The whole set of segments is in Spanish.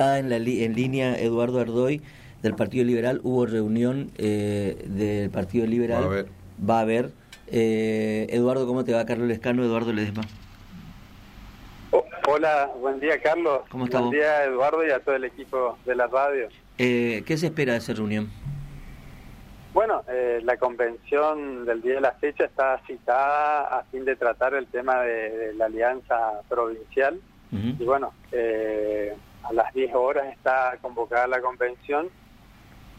está en, la en línea Eduardo Ardoy del Partido Liberal. Hubo reunión eh, del Partido Liberal. Va a haber. Va a haber. Eh, Eduardo, ¿cómo te va? Carlos Lescano, Eduardo Ledesma. Oh, hola, buen día Carlos. ¿Cómo estás? Buen día Eduardo y a todo el equipo de la radio. Eh, ¿Qué se espera de esa reunión? Bueno, eh, la convención del día de la fecha está citada a fin de tratar el tema de, la alianza provincial. Y bueno, eh, a las 10 horas está convocada la convención.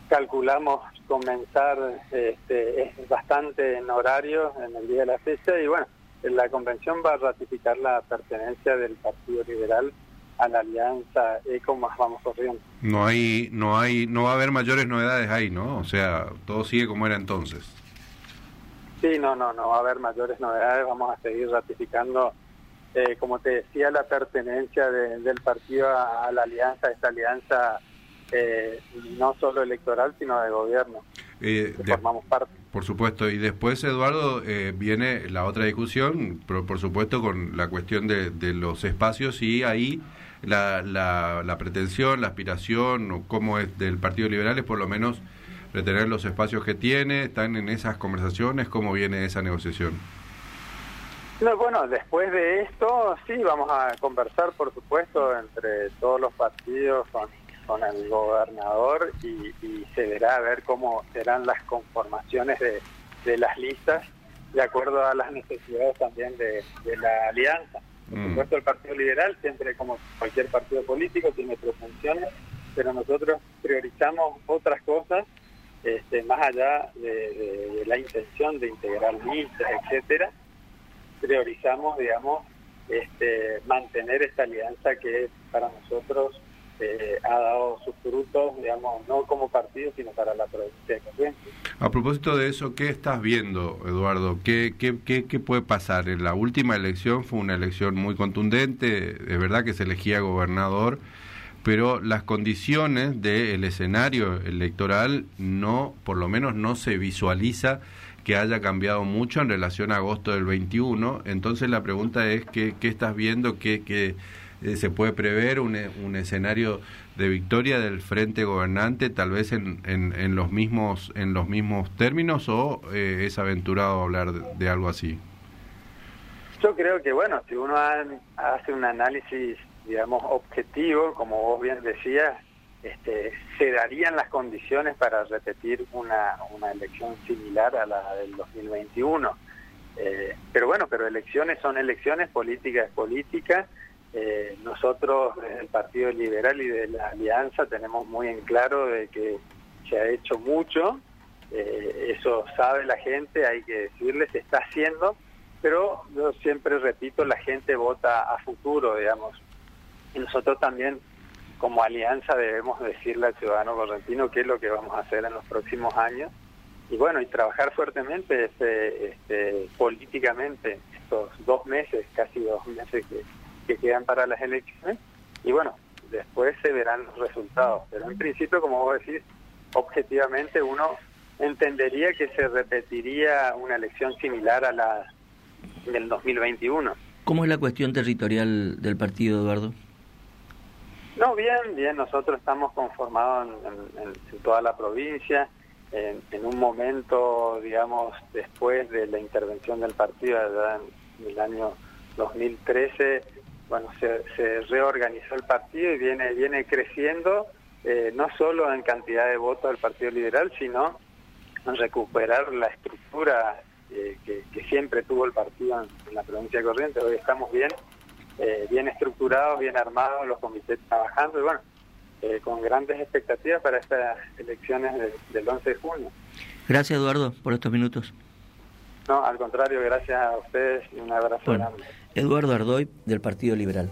Calculamos comenzar este, es bastante en horario en el día de la fecha y bueno, la convención va a ratificar la pertenencia del Partido Liberal a la alianza ECO más vamos corriendo. No hay, no hay, no va a haber mayores novedades ahí, ¿no? O sea, todo sigue como era entonces. Sí, no, no, no va a haber mayores novedades. Vamos a seguir ratificando, eh, como te decía, la pertenencia del partido a, la alianza, esta alianza eh, no solo electoral, sino de gobierno. Eh, formamos parte. Por supuesto, y después, Eduardo, eh, viene la otra discusión, por, por supuesto, con la cuestión de, de los espacios y ahí la, la, la, pretensión, la aspiración, o cómo es del Partido Liberal es por lo menos retener los espacios que tiene, están en esas conversaciones, cómo viene esa negociación. No, bueno, después de esto, sí, vamos a conversar, por supuesto, entre todos los partidos con con el gobernador y, se verá a ver cómo serán las conformaciones de, las listas de acuerdo a las necesidades también de, la alianza. Por mm. supuesto, el Partido Liberal, siempre como cualquier partido político, tiene pretensiones, pero nosotros priorizamos otras cosas este, más allá de, la intención de integrar listas, etcétera. Priorizamos, digamos, este, mantener esta alianza que para nosotros eh, ha dado sus frutos, digamos, no como partido, sino para la provincia de Corrientes. A propósito de eso, ¿qué estás viendo, Eduardo? ¿Qué, qué, qué, puede pasar? En la última elección fue una elección muy contundente, es verdad que se elegía gobernador, pero las condiciones del escenario electoral no, por lo menos no se visualiza que haya cambiado mucho en relación a agosto del 21. Entonces la pregunta es, ¿qué, qué estás viendo? ¿Qué, qué eh, se puede prever un, un, escenario de victoria del frente gobernante tal vez en, en, los mismos en los mismos términos o eh, es aventurado hablar de, algo así yo creo que bueno si uno hace un análisis digamos objetivo como vos bien decías este, se darían las condiciones para repetir una, una elección similar a la del 2021 eh, pero bueno pero elecciones son elecciones políticas es política. Eh, nosotros, el Partido Liberal y de la Alianza, tenemos muy en claro de que se ha hecho mucho, eh, eso sabe la gente, hay que decirle, se está haciendo, pero yo siempre repito, la gente vota a futuro, digamos. Y nosotros también, como alianza, debemos decirle al ciudadano correntino qué es lo que vamos a hacer en los próximos años. Y bueno, y trabajar fuertemente este, este, políticamente estos dos meses, casi dos meses que que quedan para las elecciones y bueno, después se verán los resultados. Pero en principio, como vos decís, objetivamente uno entendería que se repetiría una elección similar a la del 2021. ¿Cómo es la cuestión territorial del partido, Eduardo? No, bien, bien, nosotros estamos conformados en, toda la provincia. En, en, un momento, digamos, después de la intervención del partido en el año 2013, bueno, se, reorganizó el partido y viene, viene creciendo, eh, no solo en cantidad de votos del Partido Liberal, sino en recuperar la estructura eh, que, siempre tuvo el partido en, la provincia de Corrientes. Hoy estamos bien, eh, bien estructurados, bien armados, los comités trabajando y bueno, con grandes expectativas para estas elecciones del 11 de junio. Gracias Eduardo por estos minutos. No, al contrario, gracias a ustedes y un abrazo grande. Eduardo Ardoy, del Partido Liberal.